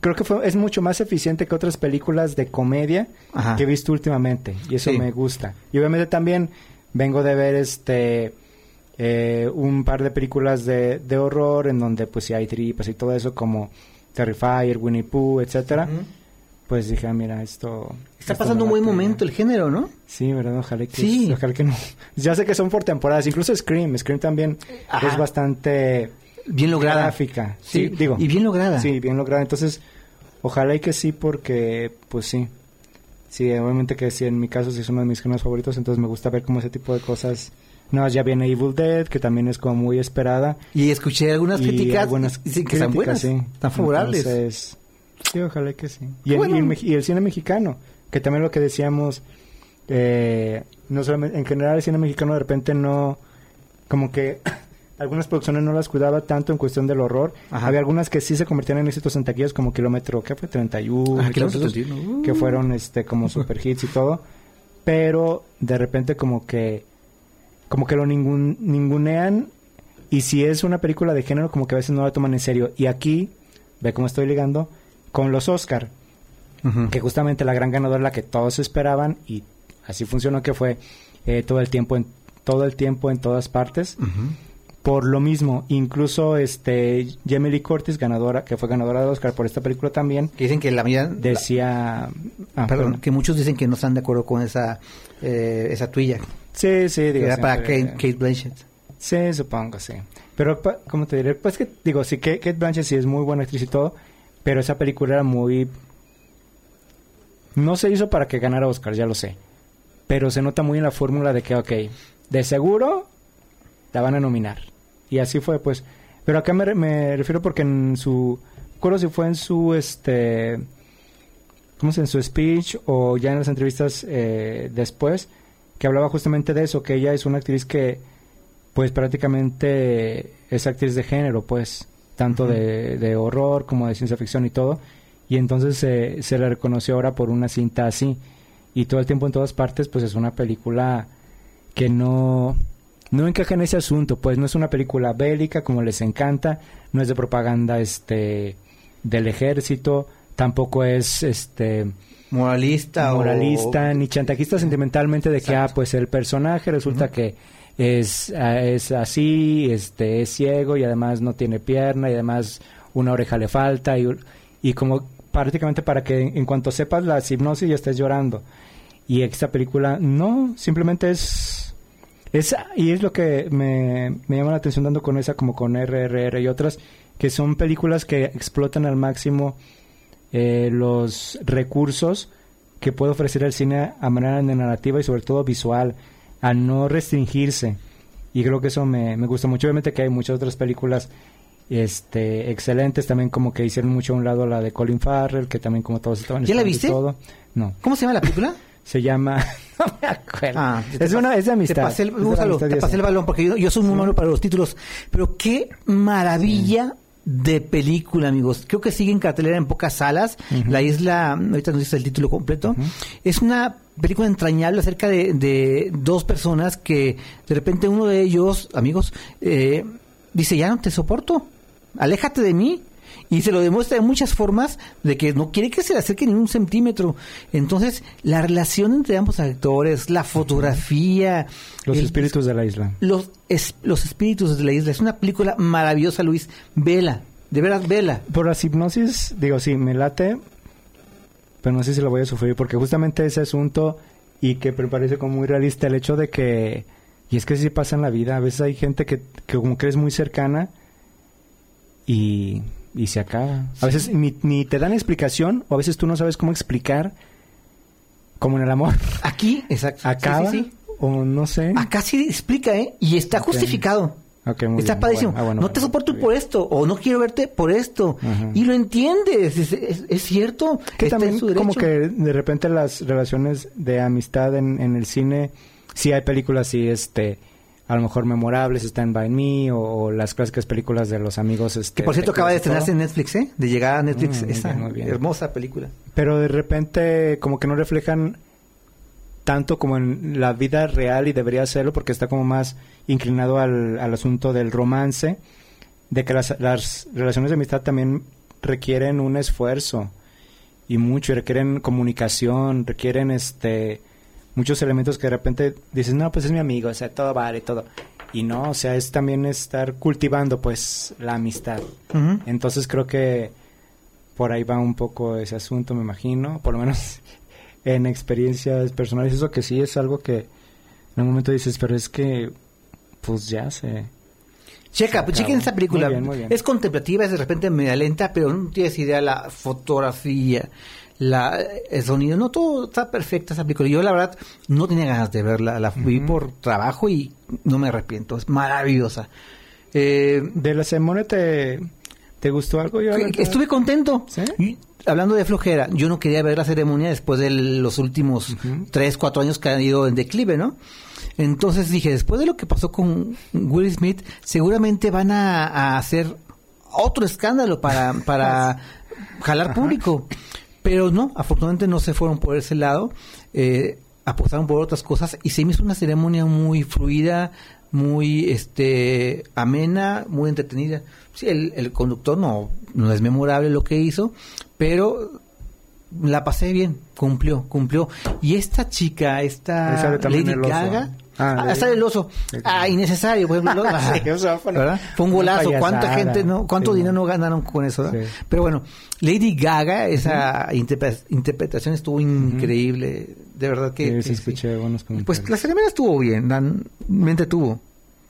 creo que fue, es mucho más eficiente que otras películas de comedia Ajá. que he visto últimamente, y eso Sí. me gusta. Y obviamente también vengo de ver, este, eh, un par de películas de, de horror en donde pues sí hay tripas y todo eso como Terrifier, Winnie Pooh, etcétera. Pues dije, ah, mira, esto... Está esto pasando un buen momento el género, ¿no? Sí, ¿verdad? Ojalá que, Sí. ojalá que no. Ya sé que son por temporadas, incluso Scream, Scream también Ajá. es bastante Bien lograda. gráfica. Sí, Sí, digo. y bien lograda. Sí, bien lograda. Entonces, ojalá y que sí, porque, pues sí. Sí, obviamente que sí, en mi caso sí es uno de mis géneros favoritos, entonces me gusta ver como ese tipo de cosas. No, ya viene Evil Dead, que también es como muy esperada. Y escuché algunas críticas algunas dicen que están buenas, críticas, sí. están favorables. Entonces, sí, ojalá que sí. Y, el, bueno. y el mex- y el cine mexicano, que también lo que decíamos, eh, no solamente, en general el cine mexicano de repente no, como que algunas producciones no las cuidaba tanto en cuestión del horror. Ajá. Había algunas que sí se convertían en éxitos en taquillas como Kilómetro, ¿qué fue? 31, Ah, Kilómetro esos 31, uh. que fueron este como super hits y todo. Pero de repente como que como que lo ningun- ningunean y si es una película de género como que a veces no la toman en serio. Y aquí, ve cómo estoy ligando, con los Oscar, que justamente la gran ganadora la que todos esperaban y así funcionó que fue eh, todo el tiempo en todo el tiempo en todas partes. Por lo mismo, incluso este Jamie Lee Curtis, ganadora, que fue ganadora de Oscar por esta película también, Que dicen que la mayoría... decía... ah, Perdón, perdón. que muchos dicen que no están de acuerdo con esa eh, esa tuya. Sí, sí, Que digo, era para Kate, Kate Blanchett. Sí, supongo, sí. Pero, ¿cómo te diré? Pues que, digo, sí, Kate Blanchett sí es muy buena actriz y todo, pero esa película era muy... No se hizo para que ganara Oscar, ya lo sé. Pero se nota muy en la fórmula de que, ok, de seguro la van a nominar. Y así fue, pues. Pero acá me, me refiero porque en su... Recuerdo si fue en su, este... ¿Cómo se En su speech o ya en las entrevistas eh, después, que hablaba justamente de eso, que ella es una actriz que pues prácticamente es actriz de género, pues, tanto de, de horror como de ciencia ficción y todo. Y entonces se se le reconoció ahora por una cinta así. Y todo el tiempo en todas partes, pues es una película que no, no encaja en ese asunto, pues no es una película bélica como les encanta, no es de propaganda este del ejército, tampoco es este Moralista o... moralista ni chantajista sentimentalmente de que ah pues el personaje resulta que es ah, es así este es ciego y además no tiene pierna y además una oreja le falta y, y como prácticamente para que en cuanto sepas la hipnosis ya estés llorando. Y esta película no simplemente es es y es lo que me, me llama la atención dando con esa como con RRR y otras que son películas que explotan al máximo eh, los recursos que puede ofrecer el cine a manera de narrativa y sobre todo visual, a no restringirse. Y creo que eso me, me gusta mucho. Obviamente que hay muchas otras películas este excelentes también como que hicieron mucho a un lado la de Colin Farrell que también como todos estaban ¿Ya la viste? todo. no ¿Cómo se llama la película? se llama no me acuerdo Ah, es una es de amistad Te pasé el, úsalo, amistad te pasé balón porque yo, yo soy muy malo para los títulos. Pero qué maravilla de película, amigos. Creo que sigue en cartelera en pocas salas. La isla, ahorita nos dice el título completo. Es una película entrañable acerca de, de dos personas que de repente uno de ellos, amigos, eh, dice, ya no te soporto. Aléjate de mí. Y se lo demuestra de muchas formas de que no quiere que se le acerque ni un centímetro. Entonces, la relación entre ambos actores, la fotografía... Los el- espíritus de la isla. los, es- los espíritus de la isla. Es una película maravillosa, Luis. Vela. De veras, vela. Por la hipnosis, digo, sí, me late, pero no sé si lo voy a sufrir, porque justamente ese asunto y que me parece como muy realista el hecho de que, y es que sí pasa en la vida, a veces hay gente que, que como que es muy cercana y, y se acaba. A veces ni, ni te dan explicación, o a veces tú no sabes cómo explicar, como en el amor, Aquí, exacto. Acaba, sí, sí. o no sé. Acá sí explica, ¿eh? Y está justificado. Ok, muy está bien. padrísimo. Bueno, ah, bueno, no bueno, te soporto por esto, o no quiero verte por esto. Ajá. Y lo entiendes, es, es- es cierto. Que está en también su como que de repente las relaciones de amistad en, en el cine, sí hay películas sí, este, a lo mejor memorables, están By Me o, o las clásicas películas de los amigos. Este, Que por cierto acaba de estrenarse en. Netflix, ¿eh? De llegar a Netflix Mm, esa bien, muy bien. hermosa película. Pero de repente como que no reflejan tanto como en la vida real y debería hacerlo porque está como más inclinado al, al asunto del romance, de que las, las relaciones de amistad también requieren un esfuerzo y mucho, y requieren comunicación, requieren este muchos elementos que de repente dices, no, pues es mi amigo, o sea, todo vale, todo. Y no, o sea, es también estar cultivando pues la amistad. Entonces creo que por ahí va un poco ese asunto, me imagino, por lo menos en experiencias personales, eso que sí es algo que en un momento dices, pero es que pues ya se... Checa, pues chequen esta película. Muy bien, muy bien. Es contemplativa, es de repente media lenta, pero no tienes idea la fotografía, la, el sonido, no, todo está perfecta esa película. Yo la verdad no tenía ganas de verla, la vi por trabajo y no me arrepiento, es maravillosa. Eh, ¿De la ceremonia te, te gustó algo? Yo, estuve contento. ¿Sí? Hablando de flojera, yo no quería ver la ceremonia después de los últimos Ujú. tres, cuatro años que han ido en declive, ¿no? Entonces dije, después de lo que pasó con Will Smith, seguramente van a, a hacer otro escándalo para, para jalar público. Pero no, afortunadamente no se fueron por ese lado, eh, apostaron por otras cosas y se me hizo una ceremonia muy fluida, muy este amena, muy entretenida. Sí, el, el conductor no, no es memorable lo que hizo, pero la pasé bien, cumplió, cumplió. Y esta chica, esta Lady. Gaga, Ah, ah, sale el oso. Ah, innecesario, ejemplo. ah, Sí, o sea, fue una- ¿verdad? Fue un golazo. ¿Cuánta gente, no? ¿Cuánto Sí, dinero no. ganaron con eso? Pero bueno, Lady Gaga, esa interpre- interpretación estuvo increíble. De verdad que. Sí, que sí, sí. escuché buenos comentarios. Pues la ceremonia estuvo bien, dan, me entretuvo.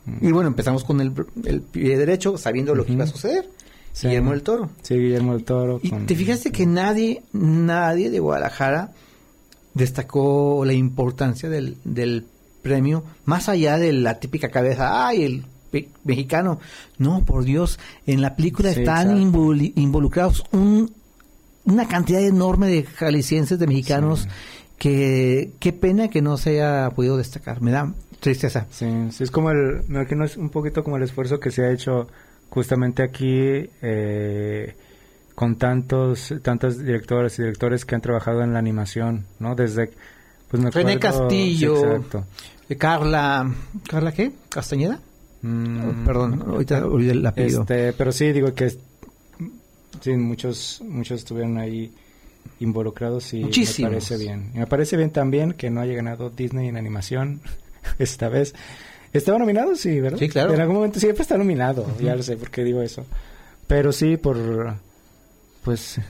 Mm. Y bueno, empezamos con el, el pie derecho, sabiendo lo que iba a suceder. Sí. Guillermo del Toro. Sí, Guillermo del Toro. Y con- te fijaste que nadie, nadie de Guadalajara destacó la importancia del, del premio, más allá de la típica cabeza, ay, el mexicano. No, por Dios, en la película Sí, están involucrados un- una cantidad enorme de jaliscienses, de mexicanos, Sí. que qué pena que no se haya podido destacar. Me da tristeza. Sí, sí, es como el, me imagino es un poquito como el esfuerzo que se ha hecho justamente aquí eh, con tantos, tantas directoras y directores que han trabajado en la animación, ¿no? Desde, pues me René Castillo. sí, exacto. Eh, Carla, ¿Carla qué? ¿Castañeda? Mm, Perdón, ahorita olvidé el apellido. Este, pero sí, digo que sí, muchos, muchos estuvieron ahí involucrados y Muchísimos. me parece bien. Y me parece bien también que no haya ganado Disney en animación esta vez. ¿Estaba nominado? Sí, ¿verdad? Sí, claro. En algún momento siempre está nominado, ya lo sé por qué digo eso. Pero sí, por, pues,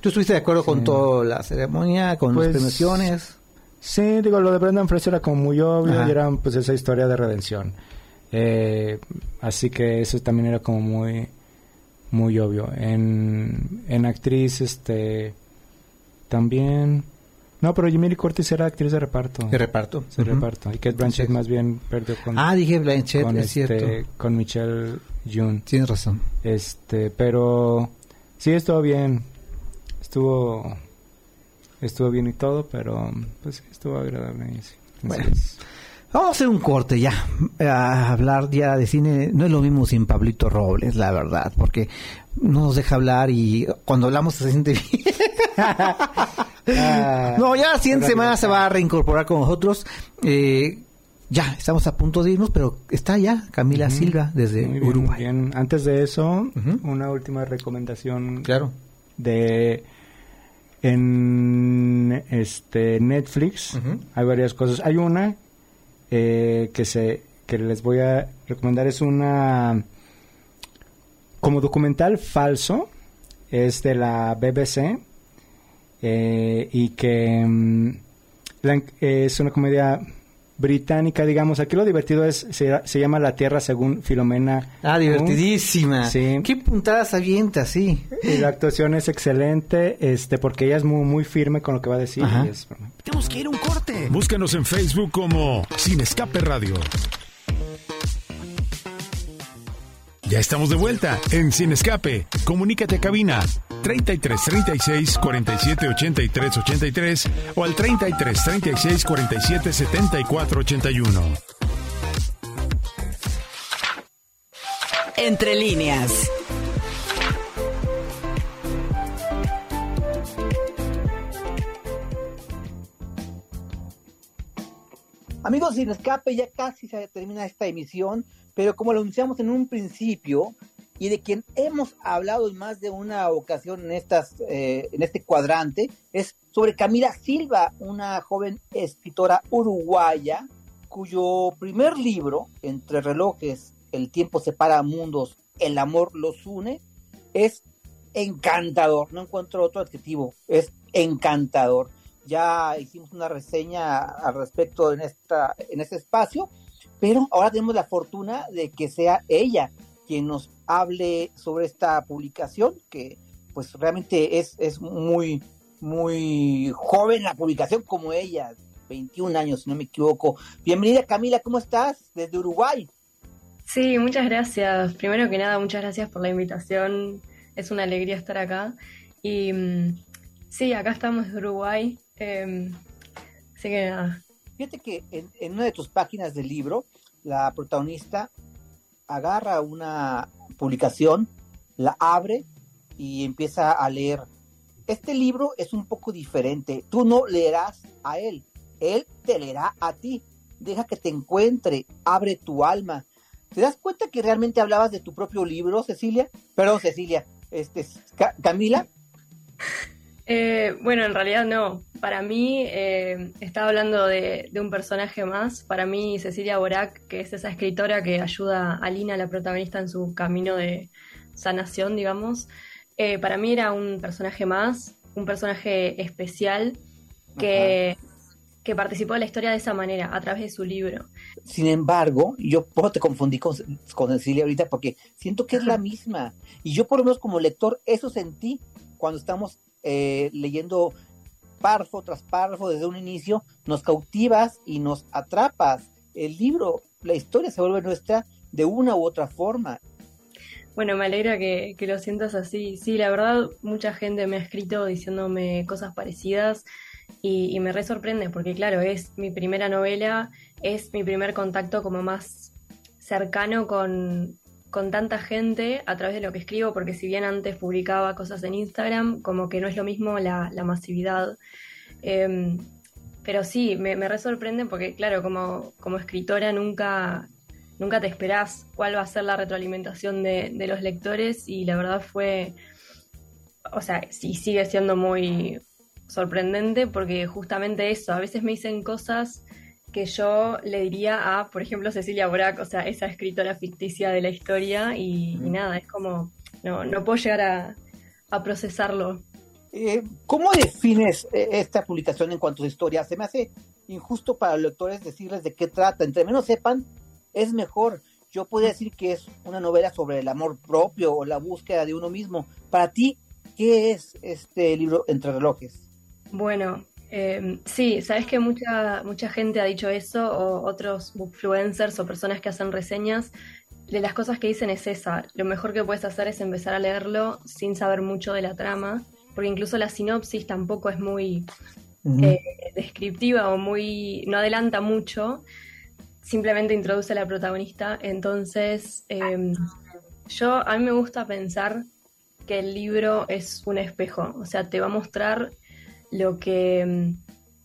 ¿Tú estuviste de acuerdo con toda la ceremonia, con Pues, las premiaciones? Sí, digo, lo de Brendan Fraser era como muy obvio Ajá. y era pues esa historia de redención. Eh, así que eso también era como muy muy obvio. En, en actriz, este, también... No, pero Jamie Lee Curtis era actriz de reparto. De reparto. De reparto. Y Kate Blanchett más bien perdió con, Ah, dije Blanchett, con, es este, cierto. con Michelle June. Tienes razón. Este, pero sí estuvo bien. Estuvo estuvo bien y todo, pero pues sí, estuvo agradable. y sí. Bueno. Vamos a hacer un corte ya. A hablar ya de cine. No es lo mismo sin Pablito Robles, la verdad, porque no nos deja hablar y cuando hablamos se siente bien. ah, No, ya la siguiente habrá que semana se va a reincorporar con nosotros. Eh, ya, estamos a punto de irnos, pero está ya Camila Silva desde Muy bien, Uruguay. bien. Antes de eso, una última recomendación Claro. de en este Netflix hay varias cosas. Hay una eh, que se que les voy a recomendar. Es una como documental falso es de la BBC eh, y que mm, la- es una comedia británica digamos aquí lo divertido es se, se llama La Tierra según Filomena Ah, divertidísima. Sí. ¿Qué puntadas avienta, sí? y la actuación es excelente, este, porque ella es muy, muy firme con lo que va a decir. Ajá. y es- Tenemos que ir a un corte. Búscanos en Facebook como Sin Escape Radio. Ya estamos de vuelta en Sin Escape. Comunícate a cabina 33 36 47 83 83 o al 33 36 47 74 81. Entre líneas. Amigos, sin escape, ya casi se termina esta emisión, pero como lo anunciamos en un principio, y de quien hemos hablado en más de una ocasión en, estas, eh, en este cuadrante, es sobre Camila Silva, una joven escritora uruguaya, cuyo primer libro, Entre relojes, El tiempo separa mundos, el amor los une, es encantador, no encuentro otro adjetivo, es encantador. Ya hicimos una reseña al respecto en, esta, en este espacio, pero ahora tenemos la fortuna de que sea ella quien nos hable sobre esta publicación, que pues realmente es, es muy, muy joven la publicación como ella, 21 años, si no me equivoco. Bienvenida Camila, ¿cómo estás? Desde Uruguay. Sí, muchas gracias. Primero que nada, muchas gracias por la invitación. Es una alegría estar acá. Y mm, sí, acá estamos de Uruguay. em, así que nada. Fíjate que en, en una de tus páginas del libro, la protagonista agarra una publicación, la abre y empieza a leer. Este libro es un poco diferente. Tú no leerás a él, él te leerá a ti. Deja que te encuentre, abre tu alma. ¿Te das cuenta que realmente hablabas de tu propio libro, Cecilia? Perdón, Cecilia. Este, Ca- Camila. Eh, bueno, en realidad no. Para mí, eh, estaba hablando de, de un personaje más. Para mí, Cecilia Borac, que es esa escritora que ayuda a Lina, la protagonista, en su camino de sanación, digamos. eh, para mí era un personaje más, un personaje especial que, que participó de la historia de esa manera, a través de su libro. Sin embargo, yo te confundí con, con Cecilia ahorita porque siento que es la misma. Y yo por lo menos como lector eso sentí cuando estamos eh, leyendo párrafo tras párrafo desde un inicio, nos cautivas y nos atrapas. El libro, la historia se vuelve nuestra de una u otra forma. Bueno, me alegra que, que lo sientas así. Sí, la verdad, mucha gente me ha escrito diciéndome cosas parecidas y, y me re sorprende porque, claro, es mi primera novela, es mi primer contacto como más cercano con, con tanta gente a través de lo que escribo, porque si bien antes publicaba cosas en Instagram, como que no es lo mismo la, la masividad. Em, pero sí, me, me re sorprende porque, claro, como, como escritora nunca, nunca te esperás cuál va a ser la retroalimentación de, de los lectores y la verdad fue, o sea, sí sigue siendo muy sorprendente porque justamente eso, a veces me dicen cosas que yo le diría a, por ejemplo, Cecilia Borac, o sea, esa escritora ficticia de la historia y, y nada, es como, no, no puedo llegar a, a procesarlo. Eh, ¿Cómo defines eh, esta publicación en cuanto a su historia? Se me hace injusto para los lectores decirles de qué trata. Entre menos sepan, es mejor. Yo podría decir que es una novela sobre el amor propio o la búsqueda de uno mismo. Para ti, ¿qué es este libro Entre relojes? Bueno, eh, sí, sabes que mucha, mucha gente ha dicho eso, o otros influencers o personas que hacen reseñas, de las cosas que dicen es esa. Lo mejor que puedes hacer es empezar a leerlo sin saber mucho de la trama, porque incluso la sinopsis tampoco es muy eh, descriptiva o muy. no adelanta mucho, simplemente introduce a la protagonista. Entonces, eh, yo a mí me gusta pensar que el libro es un espejo, o sea, te va a mostrar lo que,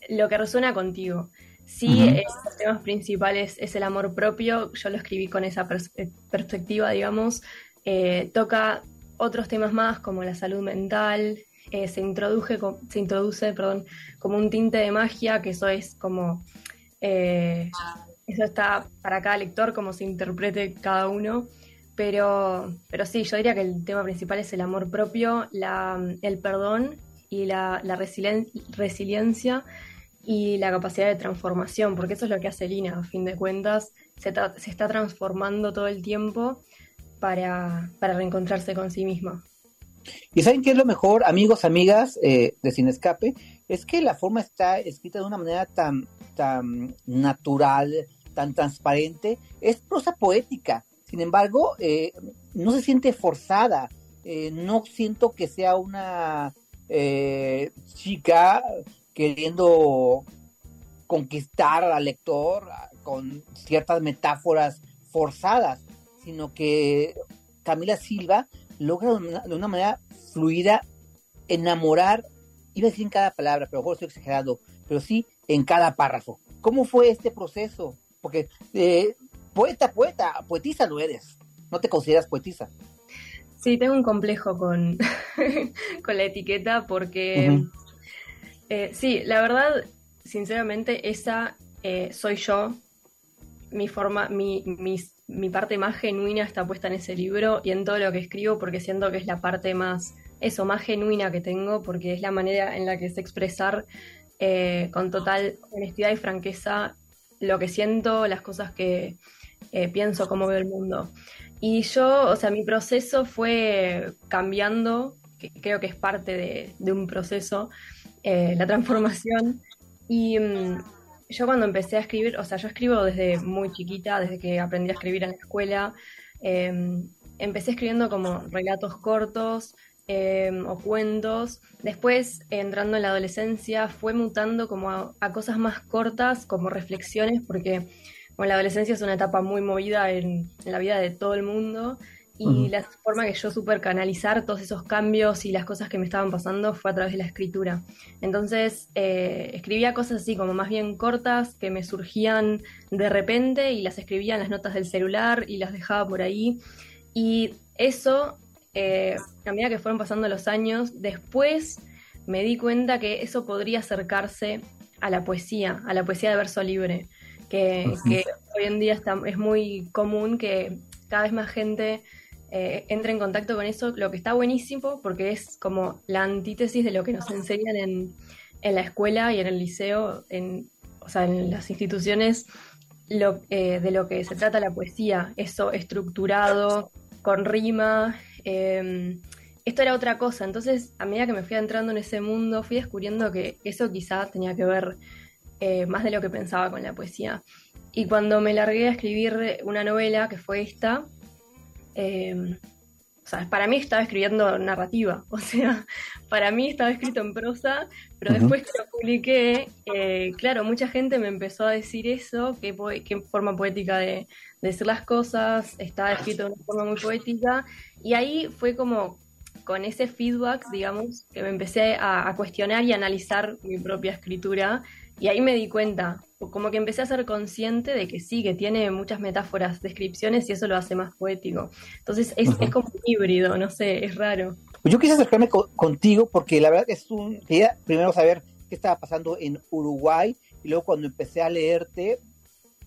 lo que resuena contigo. Sí, eh, los temas principales es el amor propio, yo lo escribí con esa eh, perspectiva, digamos. Eh, toca otros temas más como la salud mental, se, introduje, se introduce perdón, como un tinte de magia, que eso es como... eso está para cada lector, como se interprete cada uno. Pero, pero sí, yo diría que el tema principal es el amor propio, la, el perdón y la, resiliencia y la capacidad de transformación, porque eso es lo que hace Lina, a fin de cuentas, se, se está transformando todo el tiempo para, para, reencontrarse con sí misma. Y saben qué es lo mejor, amigos, amigas eh, de Sin Escape, es que la forma está escrita de una manera tan, tan natural, tan transparente, es prosa poética. Sin embargo, eh, no se siente forzada. Eh, no siento que sea una chica queriendo conquistar al lector con ciertas metáforas forzadas, sino que Camila Silva logra de una manera fluida enamorar, iba a decir en cada palabra, pero mejor estoy exagerado, pero sí en cada párrafo. ¿Cómo fue este proceso? Porque eh, poeta, poeta, poetisa no eres, no te consideras poetisa. Sí, tengo un complejo con, con la etiqueta porque eh, sí, la verdad, sinceramente, esa eh, soy yo. Mi forma, mi, mi, parte más genuina está puesta en ese libro y en todo lo que escribo porque siento que es la parte más, eso, más genuina que tengo porque es la manera en la que sé expresar eh, con total honestidad y franqueza lo que siento, las cosas que pienso, cómo veo el mundo. Y yo, o sea, mi proceso fue cambiando, que creo que es parte de, un proceso, eh, la transformación. Y mm, yo cuando empecé a escribir, o sea, yo escribo desde muy chiquita, desde que aprendí a escribir en la escuela, em, empecé escribiendo como relatos cortos em, o cuentos. Después, entrando en la adolescencia, fue mutando como a, cosas más cortas, como reflexiones, porque la adolescencia es una etapa muy movida en, en la vida de todo el mundo y la forma que yo supe canalizar todos esos cambios y las cosas que me estaban pasando fue a través de la escritura. Entonces eh, escribía cosas así como más bien cortas que me surgían de repente y las escribía en las notas del celular y las dejaba por ahí. Y eso, eh, a medida que fueron pasando los años, después me di cuenta que eso podría acercarse a la poesía, a la poesía de verso libre, que, que hoy en día está, es muy común que cada vez más gente eh, entre en contacto con eso, lo que está buenísimo porque es como la antítesis de lo que nos enseñan en, la escuela y en el liceo, en, o sea, en las instituciones, lo, eh, de lo que se trata la poesía, eso estructurado, con rima. Em, esto era otra cosa, entonces a medida que me fui entrando en ese mundo, fui descubriendo que eso quizá tenía que ver eh, más de lo que pensaba con la poesía. Y cuando me largué a escribir una novela, que fue esta, Em, o sea, para mí estaba escribiendo narrativa, o sea, para mí estaba escrito en prosa, pero después que lo publiqué, eh, claro, mucha gente me empezó a decir eso, qué, qué forma poética de, decir las cosas, estaba escrito de una forma muy poética, y ahí fue como con ese feedback, digamos, que me empecé a, a cuestionar y analizar mi propia escritura, y ahí me di cuenta, como que empecé a ser consciente de que sí, que tiene muchas metáforas, descripciones y eso lo hace más poético. Entonces es, como un híbrido, no sé, es raro. Pues yo quise acercarme contigo porque la verdad es un... Quería primero saber qué estaba pasando en Uruguay y luego cuando empecé a leerte,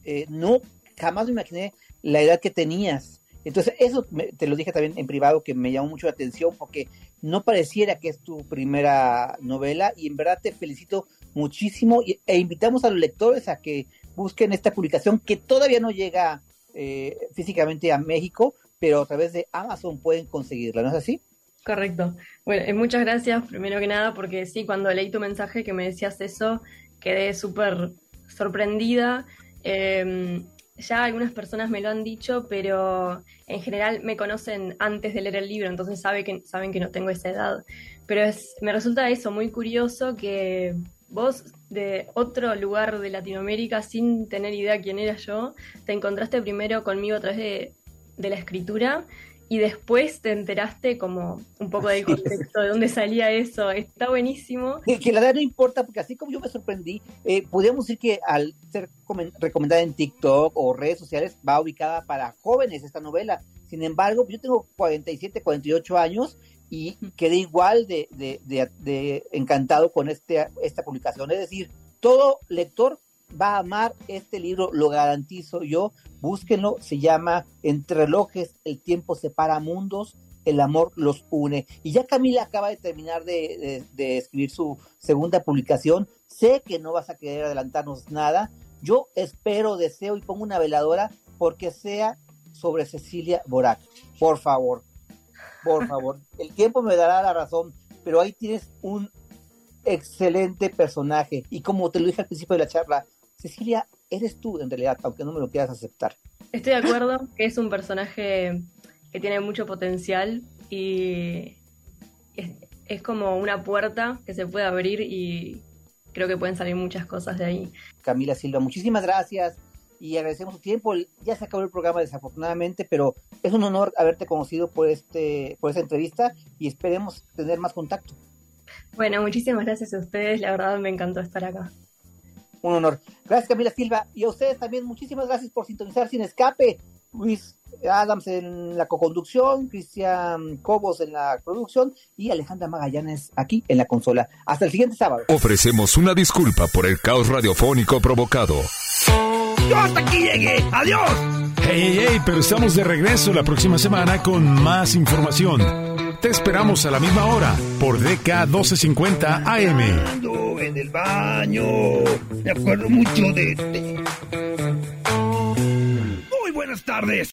eh, no, jamás me imaginé la edad que tenías. Entonces, eso te lo dije también en privado que me llamó mucho la atención porque no pareciera que es tu primera novela y en verdad te felicito muchísimo e invitamos a los lectores a que busquen esta publicación que todavía no llega eh, físicamente a México, pero a través de Amazon pueden conseguirla, ¿no es así? Correcto. Bueno, eh, muchas gracias primero que nada porque sí, cuando leí tu mensaje que me decías eso, quedé súper sorprendida. Em, ya algunas personas me lo han dicho, pero en general me conocen antes de leer el libro, entonces que, saben que no tengo esa edad. Pero es, me resulta eso muy curioso que vos de otro lugar de Latinoamérica, sin tener idea quién era yo, te encontraste primero conmigo a través de, la escritura y después te enteraste como un poco del contexto, de dónde salía eso. Está buenísimo. Que, la verdad no importa, porque así como yo me sorprendí, eh, podríamos decir que al ser recomendada en TikTok o redes sociales, va ubicada para jóvenes esta novela. Sin embargo, yo tengo 47, 48 años y quedé igual de, de, de, encantado con este, esta publicación. Es decir, todo lector va a amar este libro, lo garantizo yo. Búsquenlo, se llama Entre relojes, el tiempo separa mundos, el amor los une. Y ya Camila acaba de terminar de, escribir su segunda publicación. Sé que no vas a querer adelantarnos nada. Yo espero, deseo y pongo una veladora porque sea sobre Cecilia Borac. Por favor, por favor. El tiempo me dará la razón, pero ahí tienes un excelente personaje. Y como te lo dije al principio de la charla, Cecilia, eres tú en realidad, aunque no me lo quieras aceptar. Estoy de acuerdo que es un personaje que tiene mucho potencial y es, como una puerta que se puede abrir y creo que pueden salir muchas cosas de ahí. Camila Silva, muchísimas gracias y agradecemos tu tiempo. Ya se acabó el programa desafortunadamente, pero es un honor haberte conocido por este por esta entrevista y esperemos tener más contacto. Bueno, muchísimas gracias a ustedes, la verdad me encantó estar acá un honor. Gracias Camila Silva y a ustedes también muchísimas gracias por sintonizar sin escape. Luis Adams en la coconducción, Cristian Cobos en la producción y Alejandra Magallanes aquí en la consola. Hasta el siguiente sábado. Ofrecemos una disculpa por el caos radiofónico provocado. Yo hasta aquí llegué. Adiós. Hey, hey, hey, pero estamos de regreso la próxima semana con más información. Te esperamos a la misma hora por DK 1250 AM. En el baño, me acuerdo mucho de este. Muy buenas tardes.